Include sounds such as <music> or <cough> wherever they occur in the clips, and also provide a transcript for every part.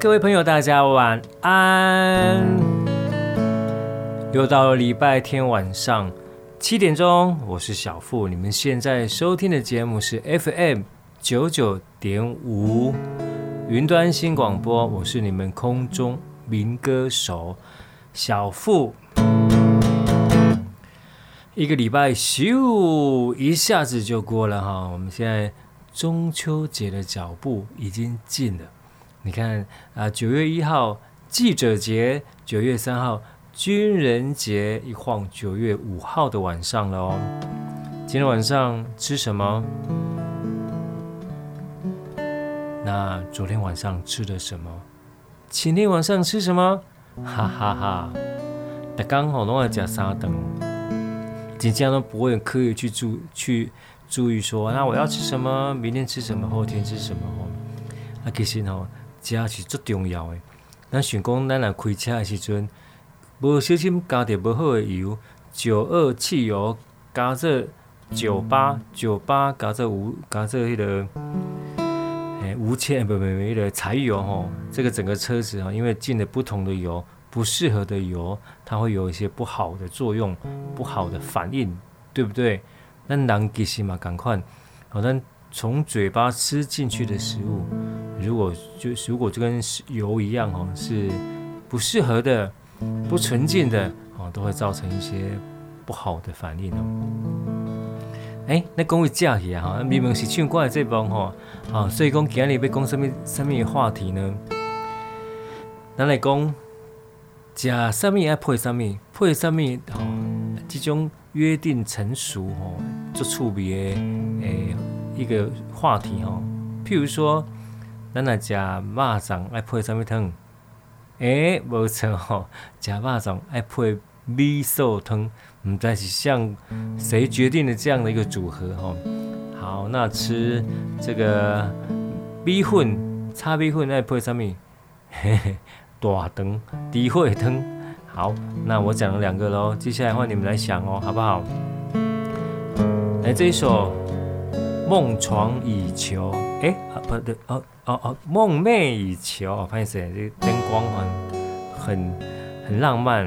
各位朋友，大家晚安。又到了礼拜天晚上七点钟，我是小富。你们现在收听的节目是 FM 九九点五云端新广播，我是你们空中民歌手小富。一个礼拜咻一下子就过了哈，我们现在中秋节的脚步已经近了。你看啊，九月一号记者节，九月三号军人节，一晃九月五号的晚上了哦。今天晚上吃什么？那昨天晚上吃的什么？前天晚上吃什么？哈哈哈！那刚好拢要吃三顿，今天都不会刻意去注去注意说，那我要吃什么？明天吃什么？后天吃什么？哦，啊，其实哦。这是最重要的。咱想讲，咱来开车的时阵，无小心加点无好的油，九二汽油加这九八九八加这无加这迄个诶无铅不不不的柴油吼，这个整个车子啊，因为进了不同的油，不适合的油，它会有一些不好的作用，不好的反应，对不对？那人其实嘛赶快，好像。从嘴巴吃进去的食物，如果就如果就跟油一样哦，是不适合的、不纯净的哦，都会造成一些不好的反应哦。哎，那讲起假期啊，哈，明明是唱歌的这帮哈，啊，所以讲今日要讲什么什么话题呢？咱来讲，食什么爱配什么，配什么哦，这种约定成熟哦，做趣味的诶。一个话题哦，譬如说，咱来食肉粽爱配什么汤？诶，无错吼，食肉粽爱配米素汤，唔知是像谁决定的这样的一个组合吼？好，那吃这个米粉，炒米粉爱配什么？嘿嘿，大肠、猪血汤。好，那我讲了两个喽，接下来换你们来想哦，好不好？来这一首。梦床以求，哎啊不对哦哦哦，梦寐以求，我发现这灯光很很很浪漫。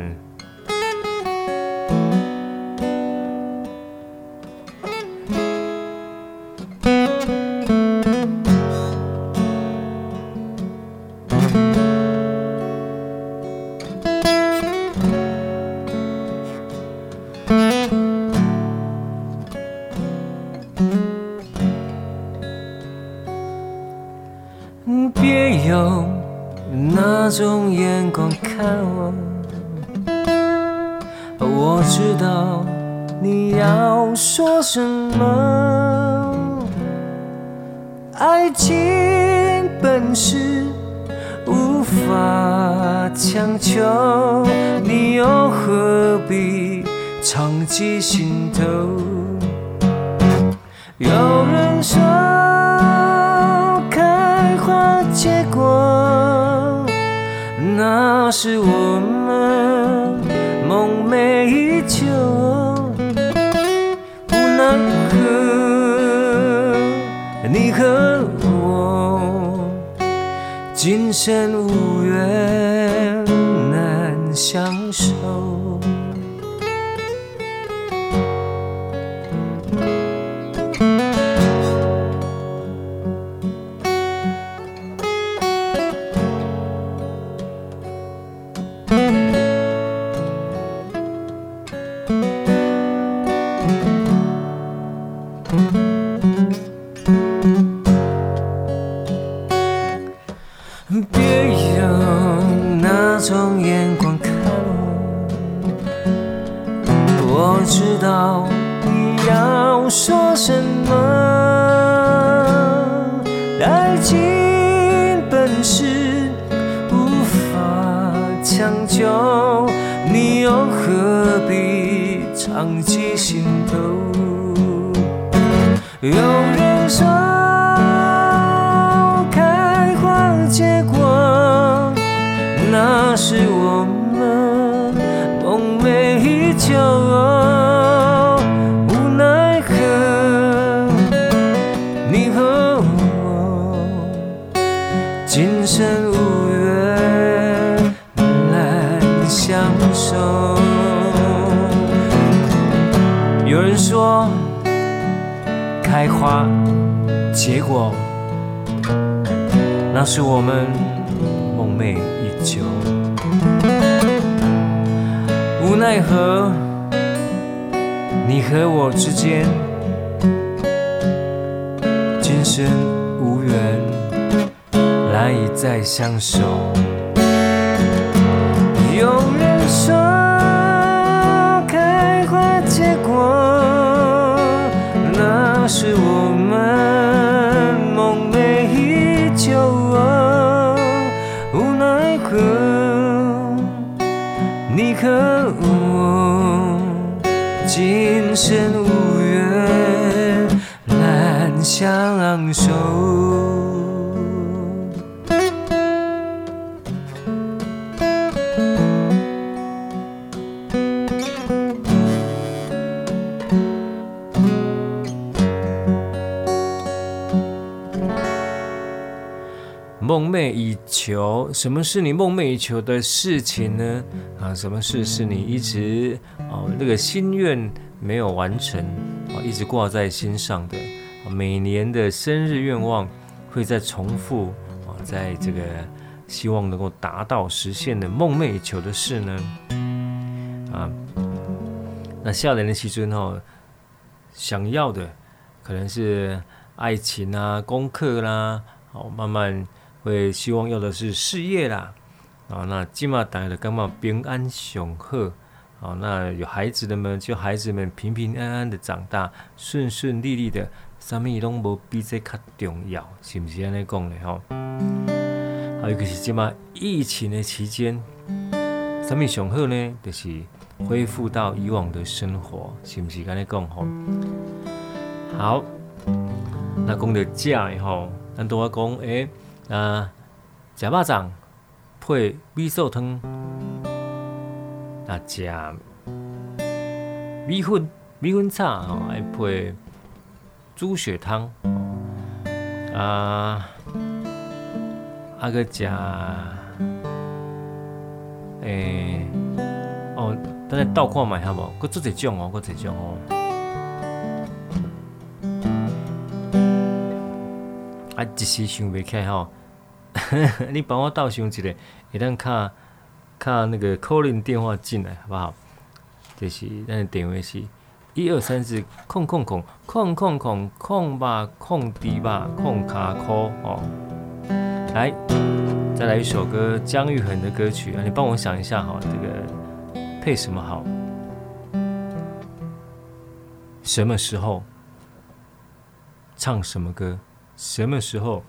可我今生无缘，难相守。梦寐以求，什么是你梦寐以求的事情呢？啊，什么事是你一直哦那个心愿没有完成，啊，一直挂在心上的，每年的生日愿望会再重复啊，在这个希望能够达到实现的梦寐以求的事呢？啊，那下年的时阵哦，想要的可能是爱情啊、功课啦，好慢慢。会希望要的是事业啦，啊，那起码大家都感觉平安上好，啊，那有孩子的们就孩子们平平安安的长大，顺顺利利的，什么拢无比这较重要，是不是这样讲的吼？还有就是起码疫情的期间，什么上好呢？就是恢复到以往的生活，是不是这样讲吼？好，那讲到这吼，咱都要讲诶。啊，食肉粽配米素汤，啊，食米粉米粉炒吼，爱配猪血汤，啊，啊个食，诶，哦，等下倒看卖好无？搁做一种哦，搁一种哦，一时想袂起来吼。<laughs> 你帮我倒想一个，会当卡卡那个 calling 电话进来，好不好？就是咱的电话是一二三四空空空空空空空吧空地吧空卡扣哦。来，再来一首歌，姜育恒的歌曲啊，你帮我想一下哈，这个配什么好？什么时候唱什么歌？什么时候？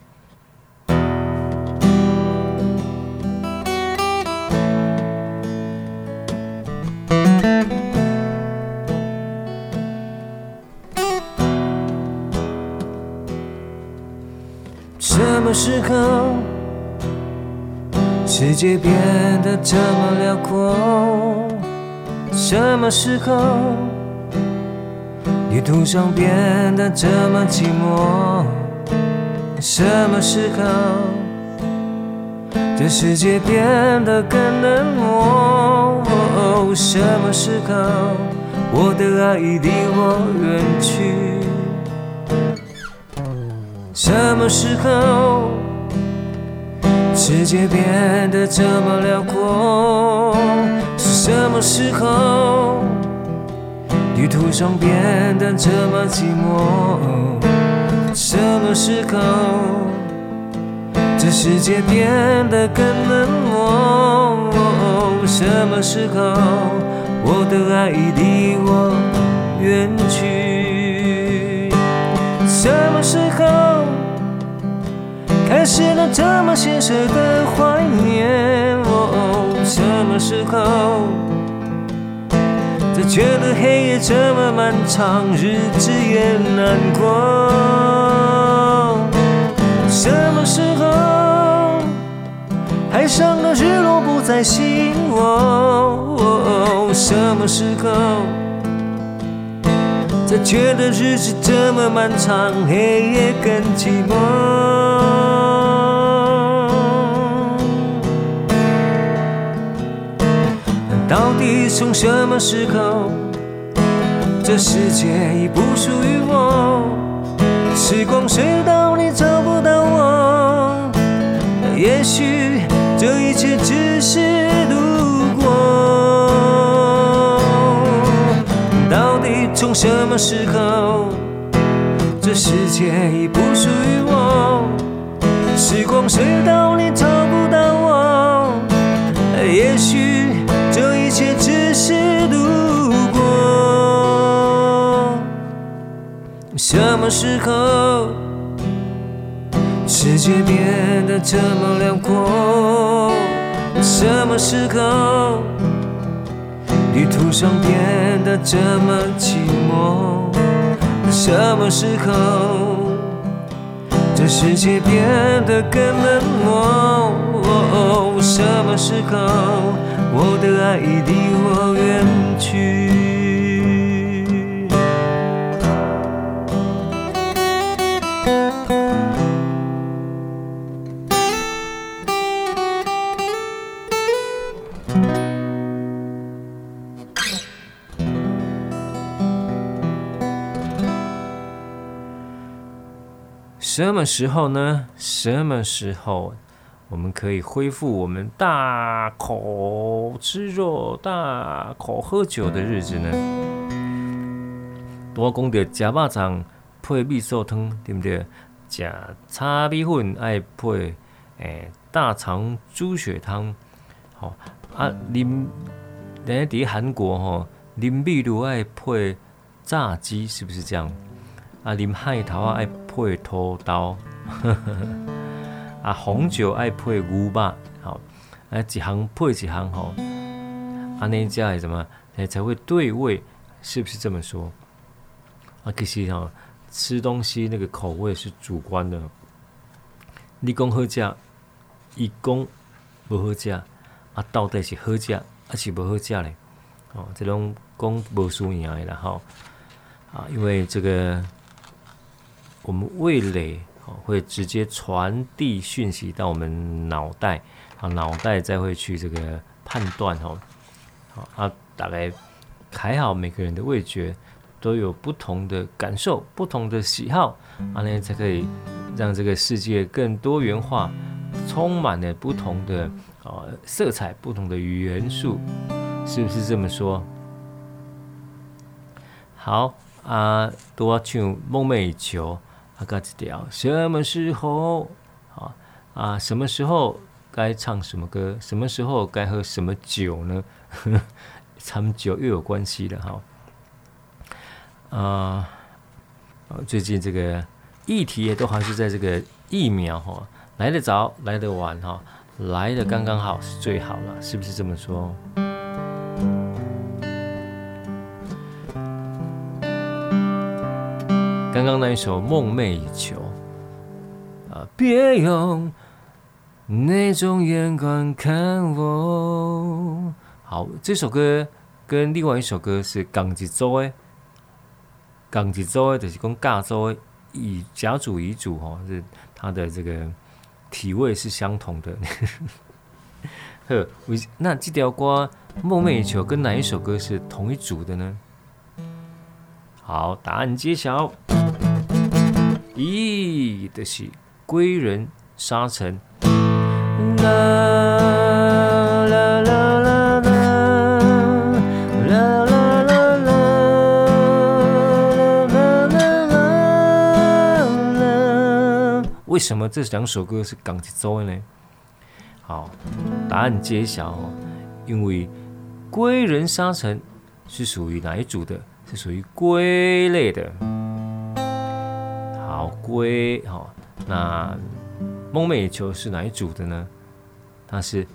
什么时候，世界变得这么辽阔？什么时候，地图上变得这么寂寞？什么时候，这世界变得更冷漠？什么时候，我的爱已离我远去？什么时候，世界变得这么辽阔？是什么时候，旅途上变得这么寂寞？什么时候，这世界变得更冷漠？什么时候，我的爱已离我远去？什么时候，开始了这么现实的怀念？什么时候，才觉得黑夜这么漫长，日子也难过？什么时候，海上的日落不再吸引我？什么时候，才觉得日子这么漫长，黑夜更寂寞？到底从什么时候，这世界已不属于我？时光隧道，也许这一切只是路过。到底从什么时候，这世界已不属于我？时光隧道里找不到我，也许这一切只是路过。什么时候？世界变得这么辽阔，什么时候？旅途上变得这么寂寞，什么时候？这世界变得更冷漠，什么时候？我的爱已离我远去。什么时候呢？什么时候我们可以恢复我们大口吃肉、大口喝酒的日子呢？多讲到吃肉粽配味噌汤，对不对？吃炒米粉爱配诶、大肠猪血汤，好啊。啉，人家在韩国吼，啉米露爱配炸鸡，是不是这样？啊，啉海头啊爱。配土豆，<laughs> 啊，红酒爱配牛肉，好，啊，一行配一行吼，啊，那家里什么，才会对味，是不是这么说？啊，其实哈，吃东西那个口味是主观的，你讲好食，伊讲无好食，啊，到底是好食还是无好食嘞？哦，这种讲无输赢的啦，吼，啊，因为这个。我们味蕾会直接传递讯息到我们脑袋，啊，脑袋再会去这个判断哦，好啊，大概还好，每个人的味觉都有不同的感受，不同的喜好，啊，那才可以让这个世界更多元化，充满了不同的啊色彩，不同的元素，是不是这么说？好啊，多去《梦寐以求》。啊，嘎子调，什么时候啊啊？什么时候该唱什么歌？什么时候该喝什么酒呢？<laughs> 掺酒又有关系了哈。啊，最近这个议题也都还是在这个疫苗哈，来得早，来得晚哈，来得刚刚好是最好了，是不是这么说？刚刚那一首《梦寐以求》啊，别用那种眼光看我。好，这首歌跟另外一首歌是同一组的，同一组的就是讲加州的乙甲组乙组哦，是它的这个体位是相同的。<laughs> 呵，那这条歌《梦寐以求》跟哪一首歌是同一组的呢？好，答案揭晓。咦，这是《归人沙城》。为什么这两首歌是同一组的呢？好，答案揭晓哦。因为《归人沙城》是属于哪一组的？是属于归类的。好，龟好。那《梦寐以求》是哪一组的呢？它是。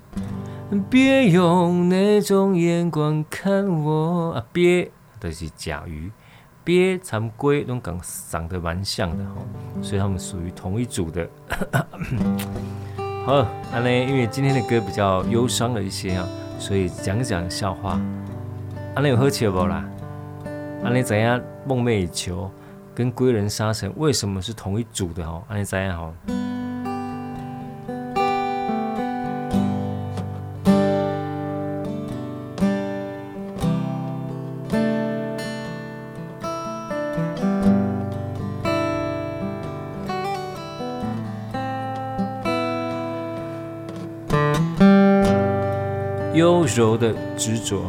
别用那种眼光看我啊！别都、是甲鱼。鳖参龟都长长得蛮像的哈，所以他们属于同一组的。<coughs> 好，安呢，因为今天的歌比较忧伤了一些啊，所以讲讲笑话。安呢有好笑不啦？安呢怎样？梦寐以求跟归人沙城为什么是同一组的哈？安呢怎样哈？优柔的执着，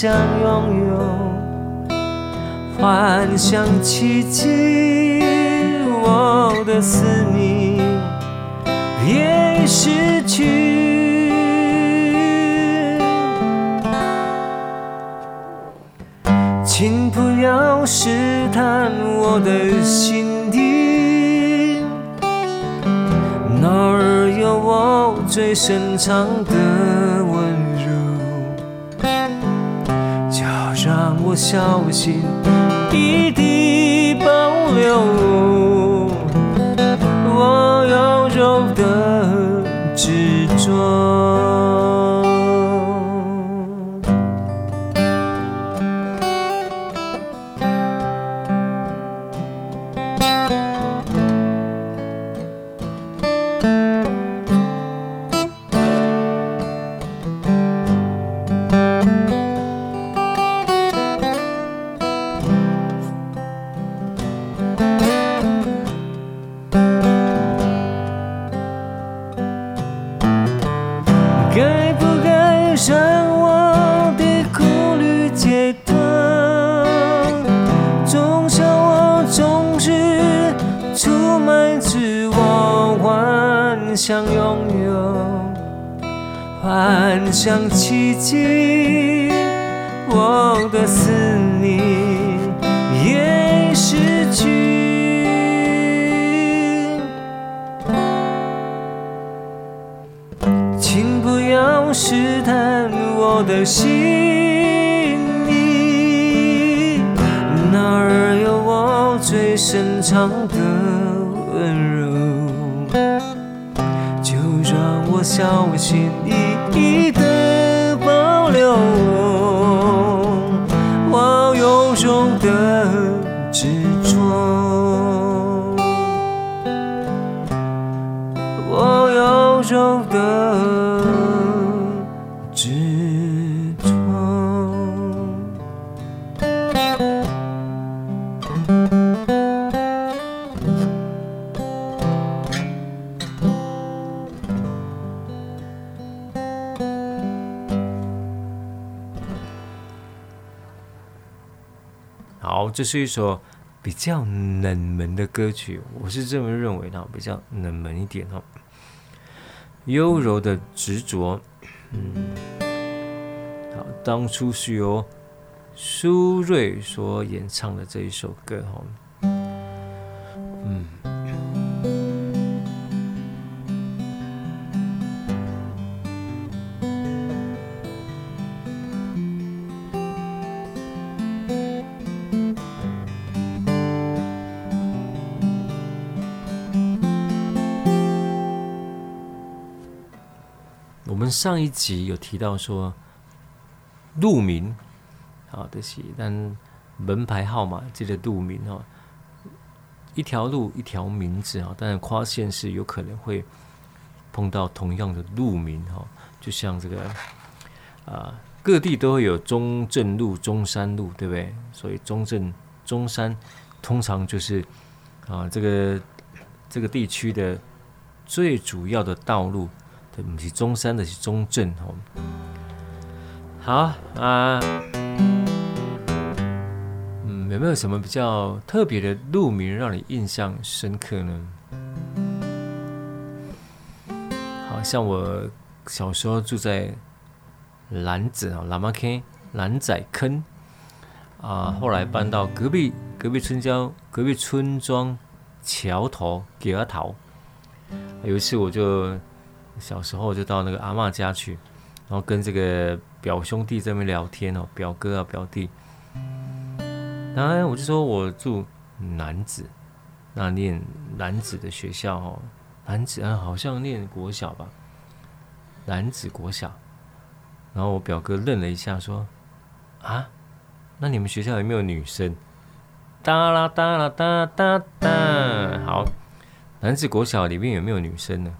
想拥有，幻想奇迹。我的思念也已失去，请不要试探我的心底，那儿有我最深藏的温我小心翼翼地保留。我的心里，哪儿有我最深藏的温柔。就让我小心翼翼这是一首比较冷门的歌曲，我是这么认为的，比较冷门一点哦。优柔的执着，嗯，好，当初是由苏芮所演唱的这一首歌哈，嗯。上一集有提到说，路名，好的是，但门牌号码记得路名哈，一条路一条名字哈，但是跨县市有可能会碰到同样的路名哈，就像这个啊，各地都会有中正路、中山路，对不对？所以中正、中山通常就是啊，这个这个地区的最主要的道路。不是中山的，是中正哦。好啊，嗯，有没有什么比较特别的路名让你印象深刻呢？好像我小时候住在兰子啊，蓝马坑兰仔坑啊，后来搬到隔壁隔壁村庄隔壁村庄桥头给阿桃。有一次我就。小时候就到那个阿嬷家去，然后跟这个表兄弟在那边聊天哦，表哥啊表弟。当然我就说我住男子，那念男子的学校哦，男子啊好像念国小吧，男子国小。然后我表哥愣了一下说：“啊，那你们学校有没有女生？”哒啦哒啦哒哒哒。好，男子国小里面有没有女生呢？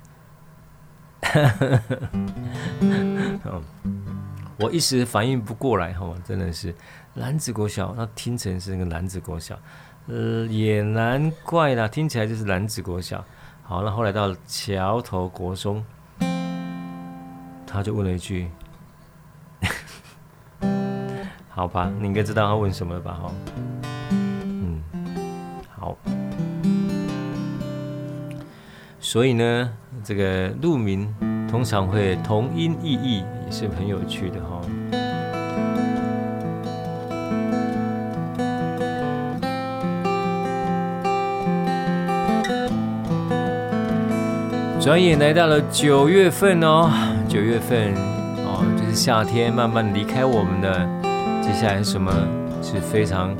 <laughs> 我一时反应不过来，哈，真的是楠梓国小，那听成是那个楠梓国小，呃，也难怪啦，听起来就是楠梓国小。好，那后来到桥头国中，他就问了一句：“ <laughs> 好吧，你应该知道他问什么了吧？”哈，所以呢。这个路名通常会同音异义，也是很有趣的哈。转眼来到了九月份哦，九月份哦，就是夏天慢慢离开我们的。接下来什么是非常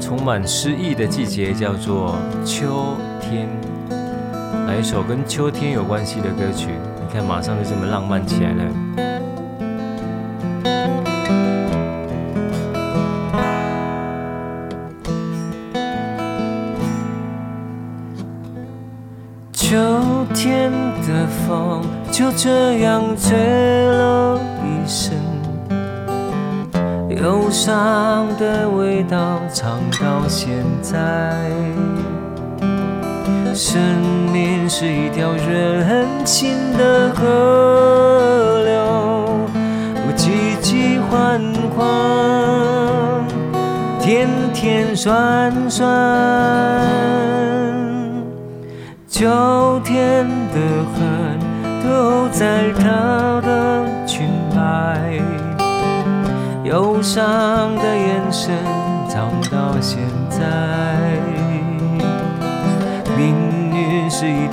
充满诗意的季节，叫做秋天。来一首跟秋天有关系的歌曲，你看马上就这么浪漫起来了。秋天的风就这样吹了一身，忧伤的味道藏到现在。生是一条任性的河流，我急急缓缓，甜甜酸酸。秋天的恨都在她的裙摆，忧伤的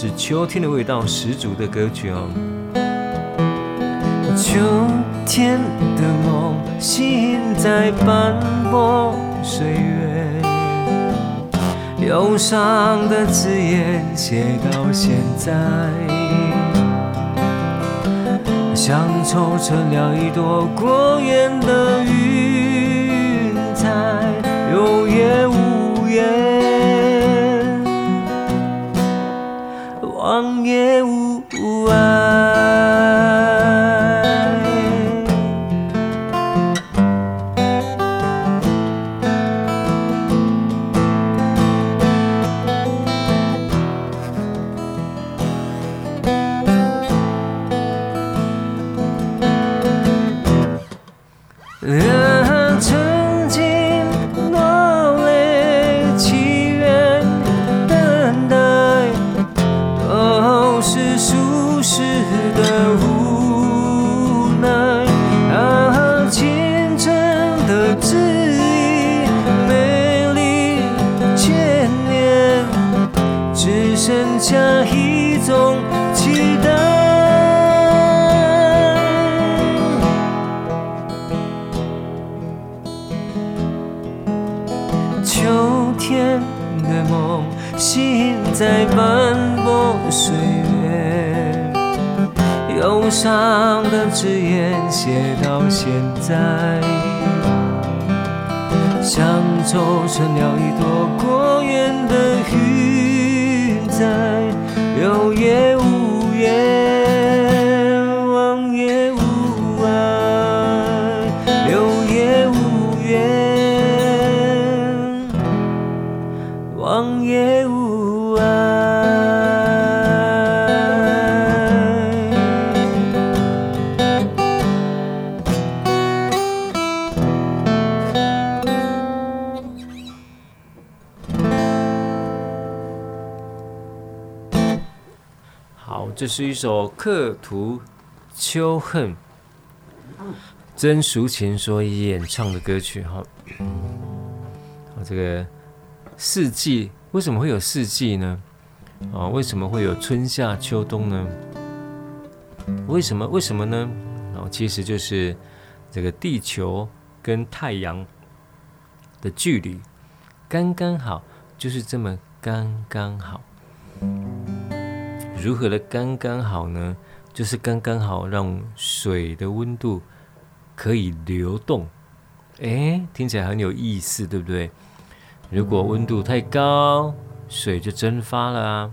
是秋天的味道十足的歌曲哦。秋天的梦，吸引在斑驳岁月，忧伤的字眼写到现在，像凑成了一朵过眼的云彩，有言无言，忘在斑驳岁月，忧伤的字眼写到现在，像凑成了一朵过眼的云彩，有言是一首《刻图秋恨》，曾淑琴所演唱的歌曲哈。啊，这个四季为什么会有四季呢？啊，为什么会有春夏秋冬呢？为什么？为什么呢？啊，其实就是这个地球跟太阳的距离刚刚好，就是这么刚刚好。如何的刚刚好呢？就是刚刚好让水的温度可以流动。诶，听起来很有意思，对不对？如果温度太高，水就蒸发了啊，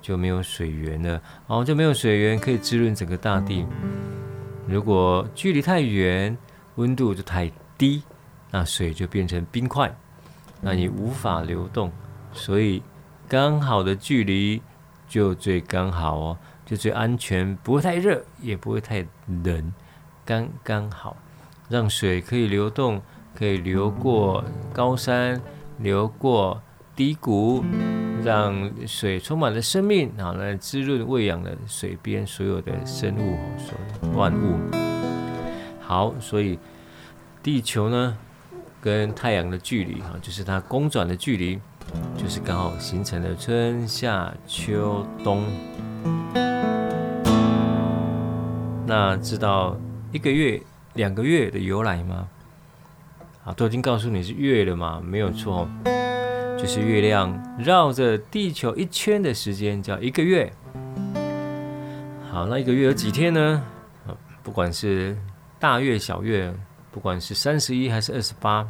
就没有水源了，哦，就没有水源可以滋润整个大地。如果距离太远，温度就太低，那水就变成冰块，那你无法流动。所以刚好的距离。就最刚好哦，就最安全，不会太热，也不会太冷，刚刚好，让水可以流动，可以流过高山，流过低谷，让水充满了生命，然后来滋润喂养了水边所有的生物，所有万物。好，所以地球呢，跟太阳的距离哈，就是它公转的距离。就是刚好形成了春夏秋冬。那知道一个月、两个月的由来吗？啊，都已经告诉你是月了嘛，没有错，就是月亮绕着地球一圈的时间叫一个月。好，那一个月有几天呢？不管是大月、小月，不管是三十一还是二十八，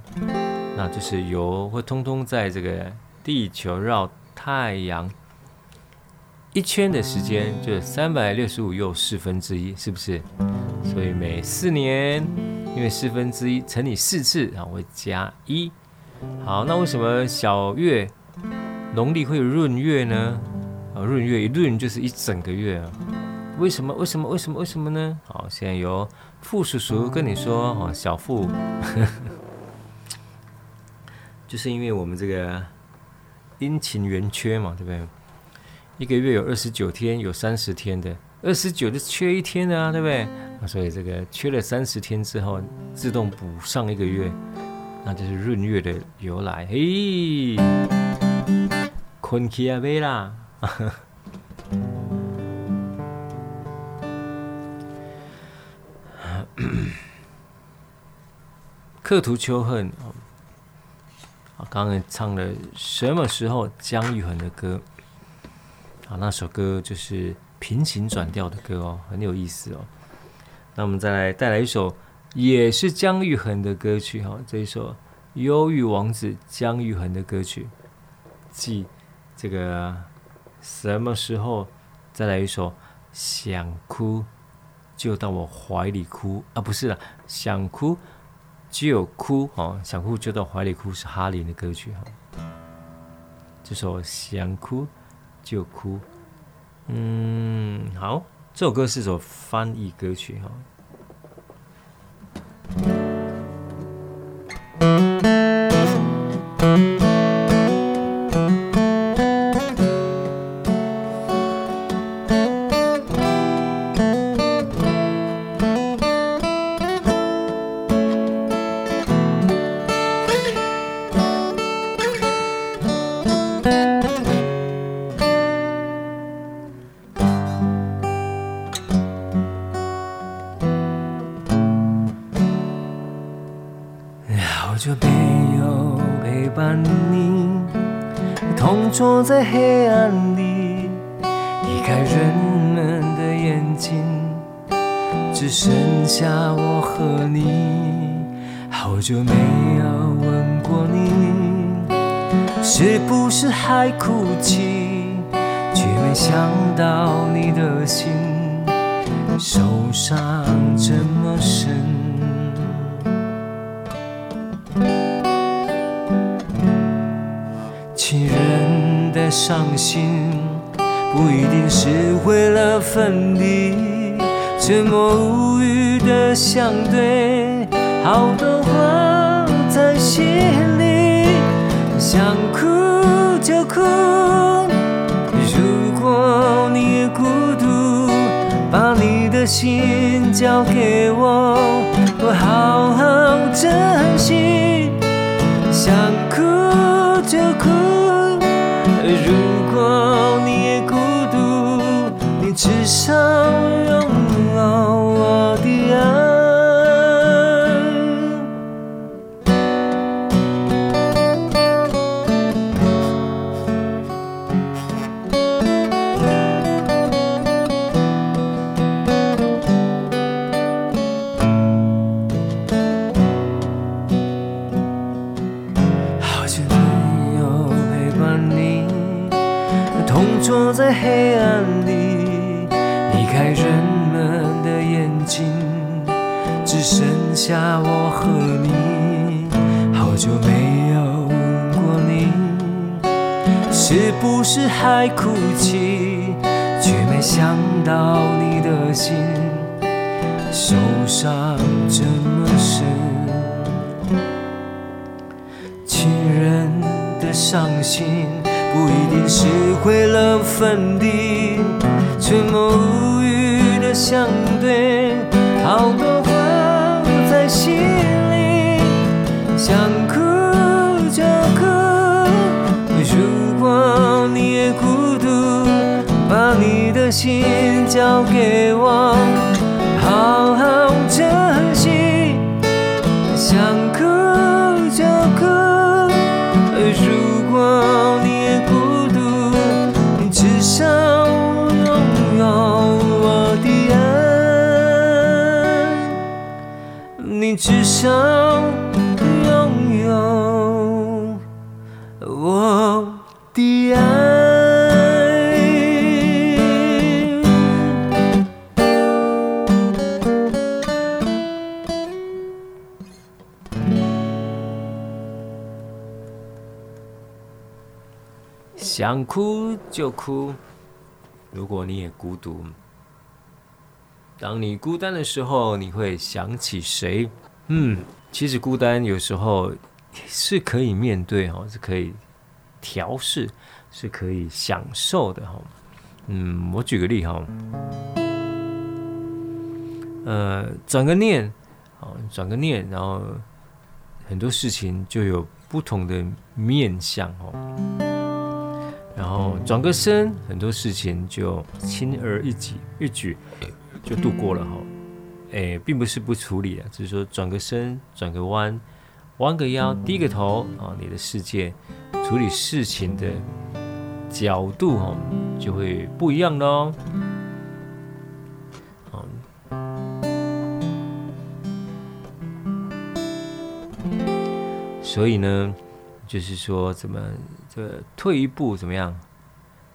那就是有会通通在这个。地球绕太阳一圈的时间就是三百六十五又四分之一，是不是？所以每四年，因为四分之一乘以四次，然后会加一。好，那为什么小月农历会有闰月呢？啊，闰月一闰就是一整个月啊。为什么？为什么？为什么？为什么呢？好，现在由傅叔叔跟你说哦，小傅，<laughs> 就是因为我们这个。阴晴圆缺嘛，对不对？一个月有二十九天，有三十天的，二十九就缺一天啊，对不对？所以这个缺了三十天之后，自动补上一个月，那就是闰月的由来。嘿，<coughs> 困起啊，没啦。<coughs> 刻图秋恨。刚刚唱了什么时候姜育恒的歌？啊，那首歌就是平行转调的歌哦，很有意思哦。那我们再来带来一首也是姜育恒的歌曲哈，这一首忧郁王子姜育恒的歌曲，记这个什么时候？再来一首想哭就到我怀里哭啊，不是啦，想哭。只有哭哦，想哭就到怀里哭是哈林的歌曲哈。这首想哭就哭，嗯，好，这首歌是首翻译歌曲哈。是还哭泣？却没想到你的心受伤这么深。亲人的伤心不一定是为了分离，沉默无语的相对，好多话在心里，想哭就哭。如果你也孤独，把你的心交给我，我好好珍惜。想哭就哭。如果你也孤独，你至少下我和你。好久没有过你，是不是还哭泣？却没想到你的心受伤这么深。亲人的伤心。不一定是为了分离，沉默无语的相对，好多想哭就哭。如果你也孤独，把你的心交给我，好好珍惜。想哭就哭，如果你也孤独。至少拥有我的爱，你至少想哭就哭。如果你也孤独，当你孤单的时候，你会想起谁？嗯，其实孤单有时候是可以面对哈，是可以调试，是可以享受的哈。嗯，我举个例哈，呃，转个念，好，转个念，然后很多事情就有不同的面向哦。然后转个身，很多事情就轻而易举，一举就度过了哈。哎，并不是不处理啊，只是说转个身，转个弯，弯个腰，低个头啊，你的世界处理事情的角度哦，就会不一样的哦。所以呢，就是说，怎么这退一步怎么样？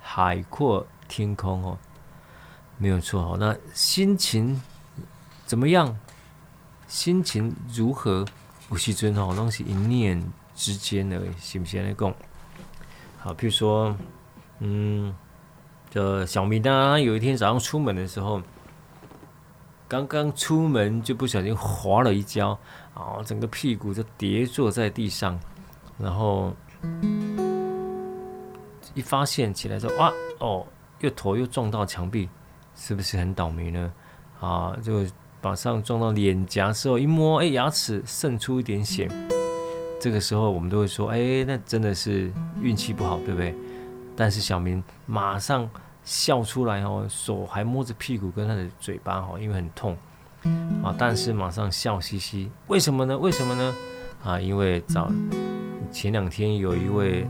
海阔天空哦，没有错哦。那心情怎么样？心情如何？有时阵哦，东西一念之间的，是不是来讲？好，譬如说，嗯，这小明呢，有一天早上出门的时候，刚刚出门就不小心滑了一跤。哦，整个屁股就跌坐在地上，然后一发现起来说：“哇，哦，又头又撞到墙壁，是不是很倒霉呢？”啊，就马上撞到脸颊之后一摸，哎，牙齿渗出一点血。这个时候我们都会说：“哎，那真的是运气不好，对不对？”但是小明马上笑出来哦，手还摸着屁股跟他的嘴巴哦，因为很痛。啊！但是马上笑嘻嘻，为什么呢？为什么呢？啊，因为早前两天有一位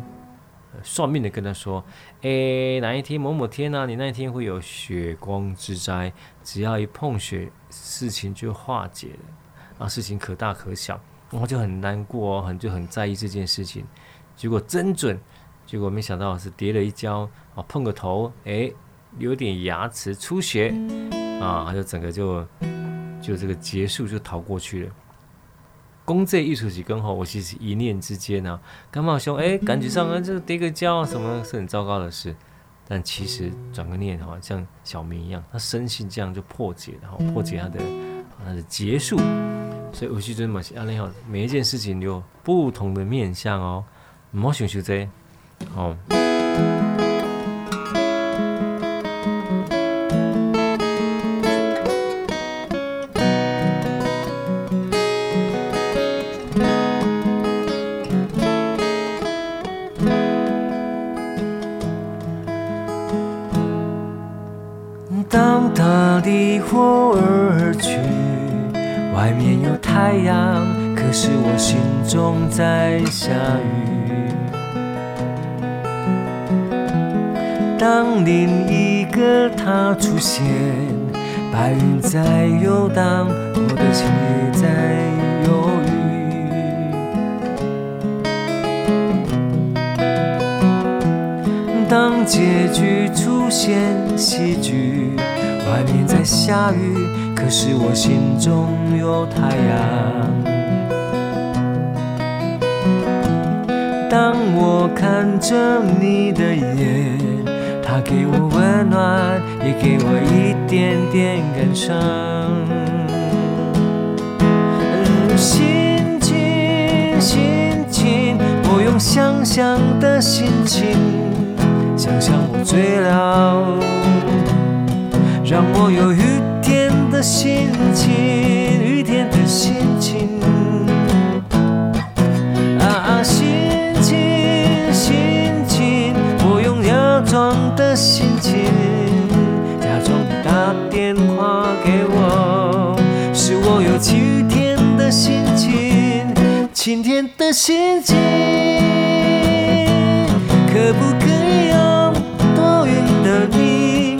算命的跟他说：“诶，哪一天某某天呢、你那一天会有血光之灾，只要一碰血，事情就化解了。啊，事情可大可小。”然后就很难过哦，很就很在意这件事情。结果真准，结果没想到是跌了一跤啊，碰个头，诶，有点牙齿出血啊，就整个就。就这个结束就逃过去了。公这艺术几根后，我其实一念之间呢、啊，感冒兄哎，感觉上啊，这个跌个跤什么是很糟糕的事。但其实转个念哈，像小明一样，他深信这样就破解了，然后破解他的他的结束。所以我去尊嘛，阿你好，每一件事情有不同的面向哦。莫想想这，哦。今天的心情。可不可以用多云的你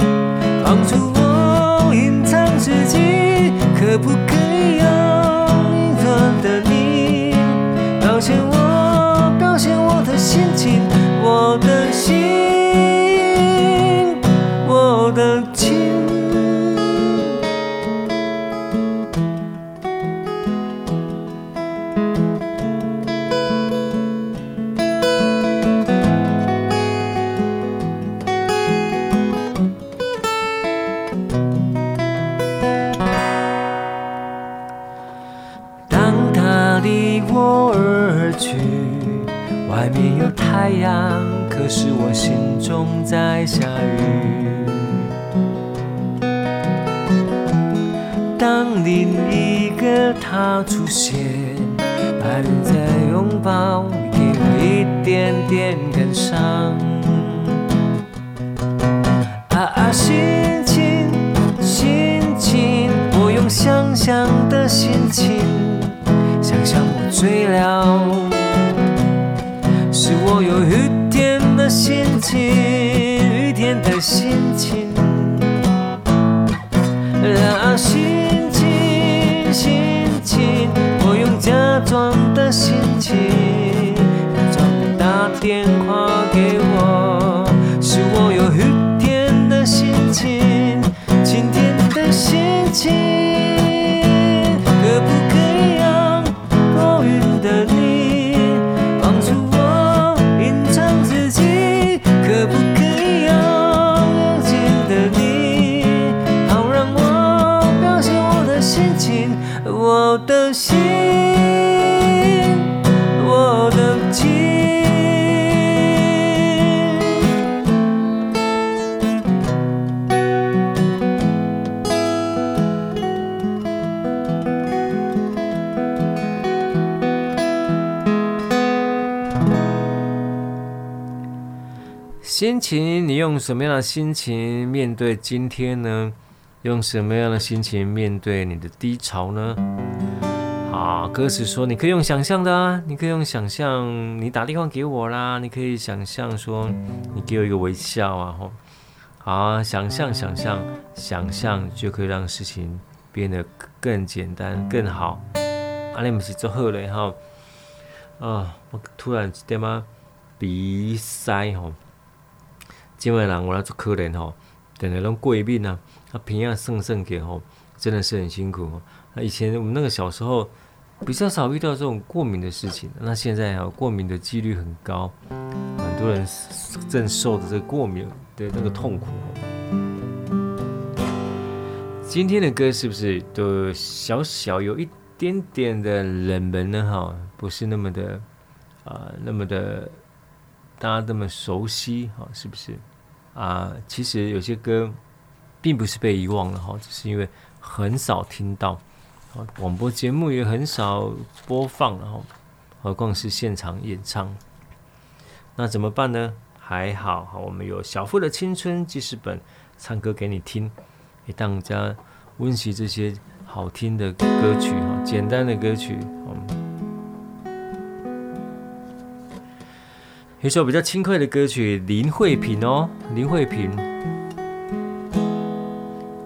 帮助我隐藏自己？可不可以用一段的你表现我，表现我的心情，我的心。什么样的心情面对今天呢？用什么样的心情面对你的低潮呢？好，歌词说你可以用想象的啊，你可以用想象，你打电话给我啦，你可以想象说你给我一个微笑啊，吼，好，想象，想象，想象就可以让事情变得更简单、更好。阿你不是做好了哈？啊，我突然点嘛鼻塞吼。今晚人我来做可怜吼，等那种过敏啊，他平安胜胜给吼，真的是很辛苦。那以前我们那个小时候比较少遇到这种过敏的事情，那现在啊过敏的几率很高，很多人正受着这个过敏的那个痛苦。今天的歌是不是都小小有一点点的冷门呢？哈，不是那么的啊、那么的。大家那么熟悉哈，是不是啊？其实有些歌并不是被遗忘了哈，只是因为很少听到，广播节目也很少播放了哈，何况是现场演唱。那怎么办呢？还好，我们有小富的青春记事本，唱歌给你听，给大家温习这些好听的歌曲哈，简单的歌曲。嗯一首比较轻快的歌曲，林慧萍哦，林慧萍，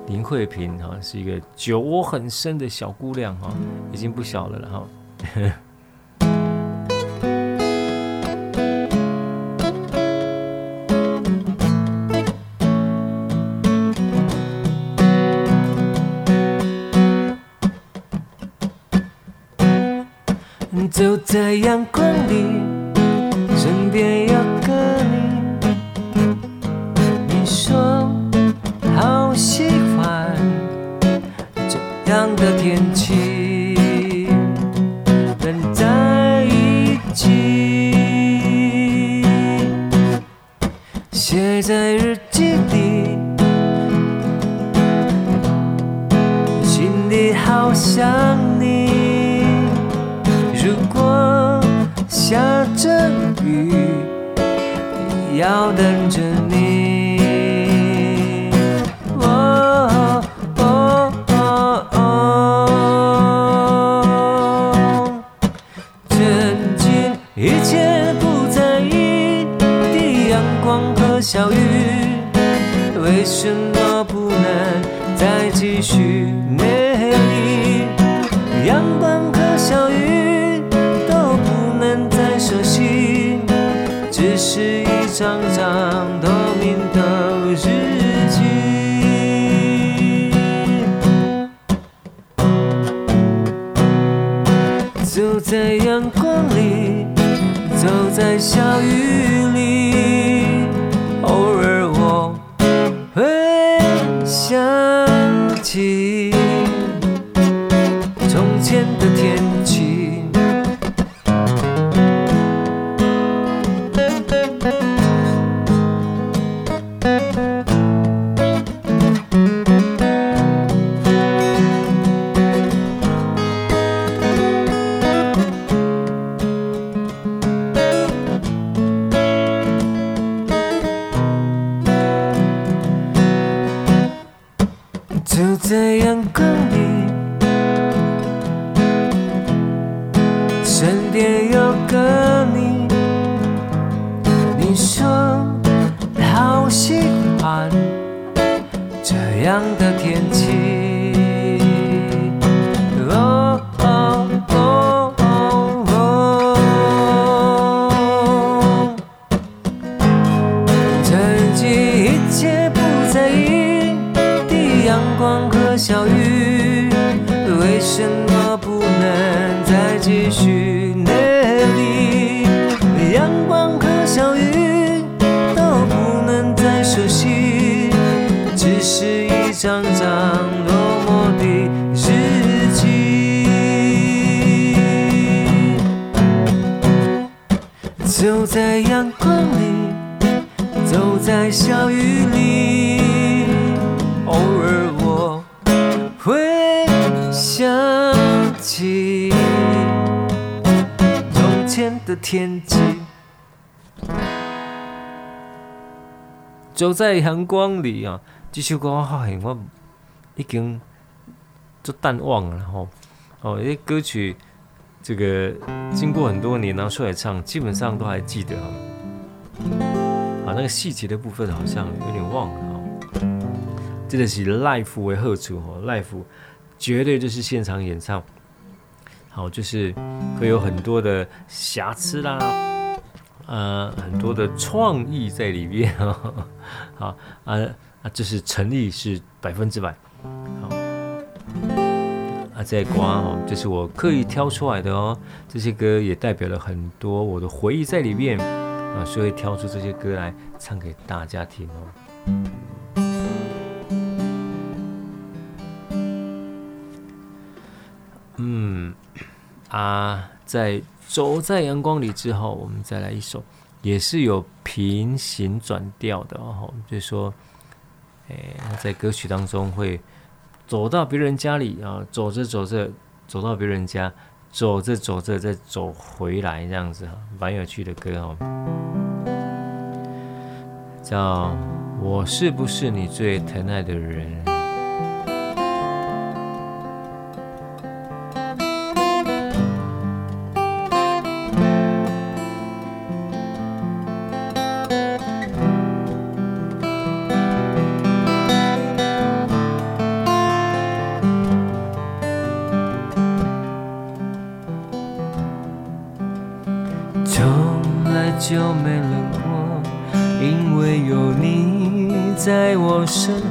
林慧萍哈是一个酒窝很深的小姑娘哈，已经不小了了哈。走在阳光一张张透明的的天际。走在阳光里啊，这首歌我发现我已经就淡忘了吼。哦，因为歌曲这个经过很多年拿出来唱，基本上都还记得哈。啊，那个细节的部分好像有点忘了哈。这个是 live 为好处哈，live 绝对就是现场演唱，好，就是会有很多的瑕疵啦。呃，很多的创意在里面 <laughs> 啊，好啊啊，就是诚意是百分之百，好啊，这歌哦，这是我刻意挑出来的哦，这些歌也代表了很多我的回忆在里面啊，所以挑出这些歌来唱给大家听哦。嗯啊，在。走在阳光里之后，我们再来一首，也是有平行转调的哦。就说，哎，在歌曲当中会走到别人家里啊，走着走着走到别人家，走着走着再走回来，这样子哈，蛮有趣的歌哦。叫我是不是你最疼爱的人？就没冷过，因为有你在我身后。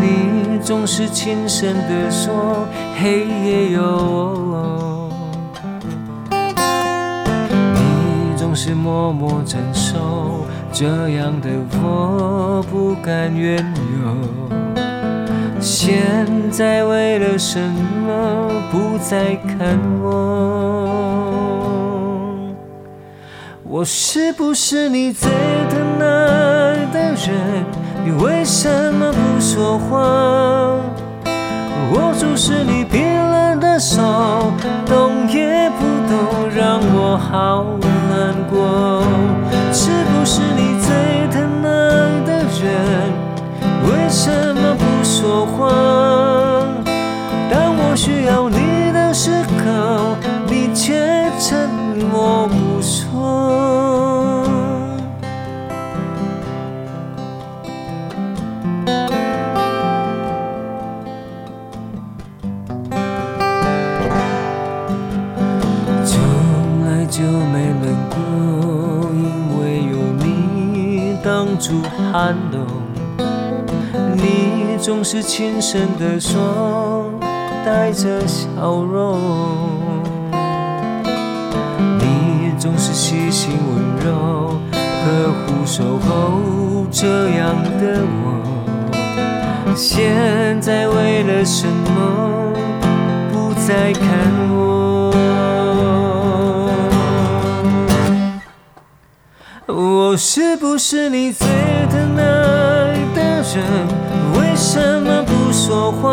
你总是轻声地说，黑夜有我。你总是默默承受，这样的我不敢怨尤。现在为了什么不再看我？我是不是你最疼爱的人？你为什么不说话？我就是你冰冷的手，动也不动，让我好难过。是不是你最疼爱的人？为什么不说话？当我需要你总是轻声地说，带着笑容。你总是细心温柔，呵护守候这样的我。现在为了什么不再看我？我是不是你最疼爱的人？为什么不说话？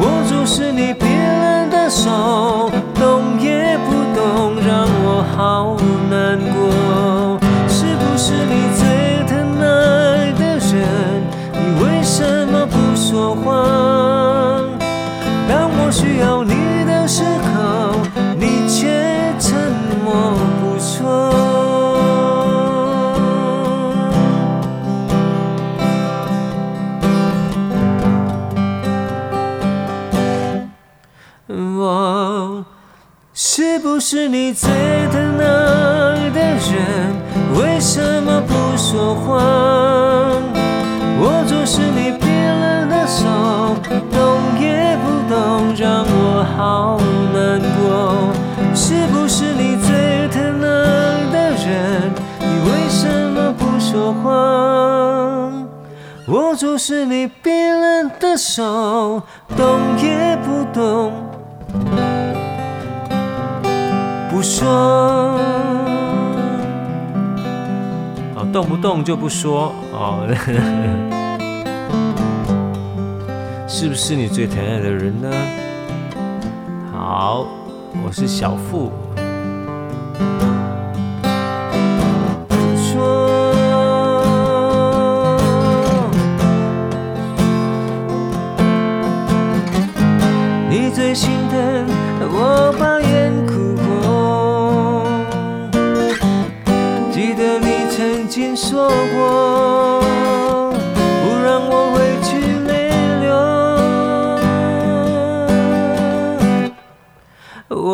握住是你冰冷的手，动也不动，让我好难过。是不是你最疼爱的人？你为什么不说话？当我需要你是你最疼爱的人？为什么不说话？我就是你冰冷的手，动也不动，让我好难过。是不是你最疼爱的人？你为什么不说话？我就是你冰冷的手，动也不动，不说。哦，动不动就不说哦，<laughs> 是不是你最疼爱的人呢？好，我是小富。最心疼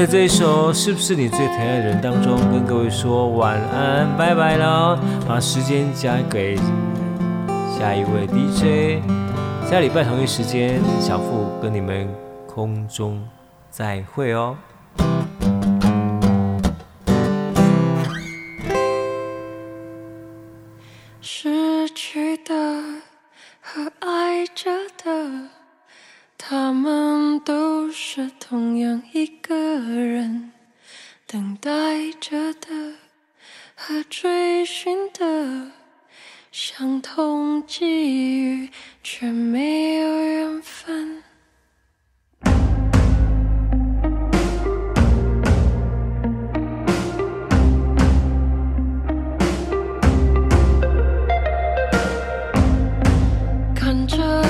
在这一首《是不是你最疼爱的人》当中，跟各位说晚安，拜拜了。把时间交给下一位 DJ，下礼拜同一时间，小付跟你们空中再会哦。一个人等待着的和追寻的相同际遇，却没有缘分。看着。